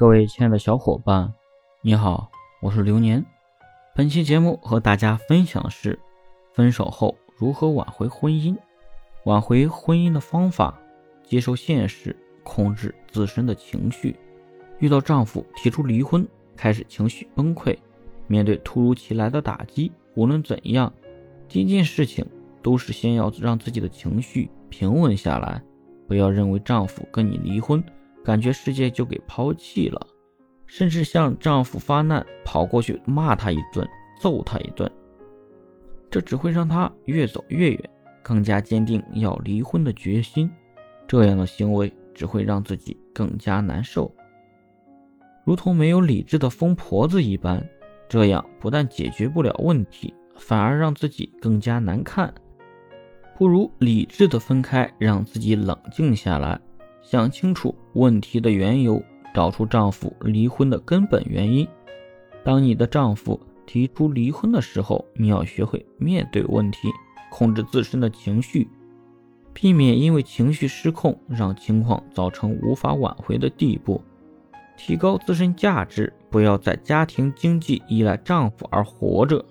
各位亲爱的小伙伴，你好，我是流年。本期节目和大家分享的是分手后如何挽回婚姻。挽回婚姻的方法：接受现实，控制自身的情绪。遇到丈夫提出离婚，开始情绪崩溃。面对突如其来的打击，无论怎样，第一件事情都是先要让自己的情绪平稳下来，不要认为丈夫跟你离婚。感觉世界就给抛弃了，甚至向丈夫发难，跑过去骂他一顿，揍他一顿，这只会让他越走越远，更加坚定要离婚的决心。这样的行为只会让自己更加难受，如同没有理智的疯婆子一般。这样不但解决不了问题，反而让自己更加难看。不如理智的分开，让自己冷静下来。想清楚问题的缘由，找出丈夫离婚的根本原因。当你的丈夫提出离婚的时候，你要学会面对问题，控制自身的情绪，避免因为情绪失控让情况造成无法挽回的地步。提高自身价值，不要在家庭经济依赖丈夫而活着。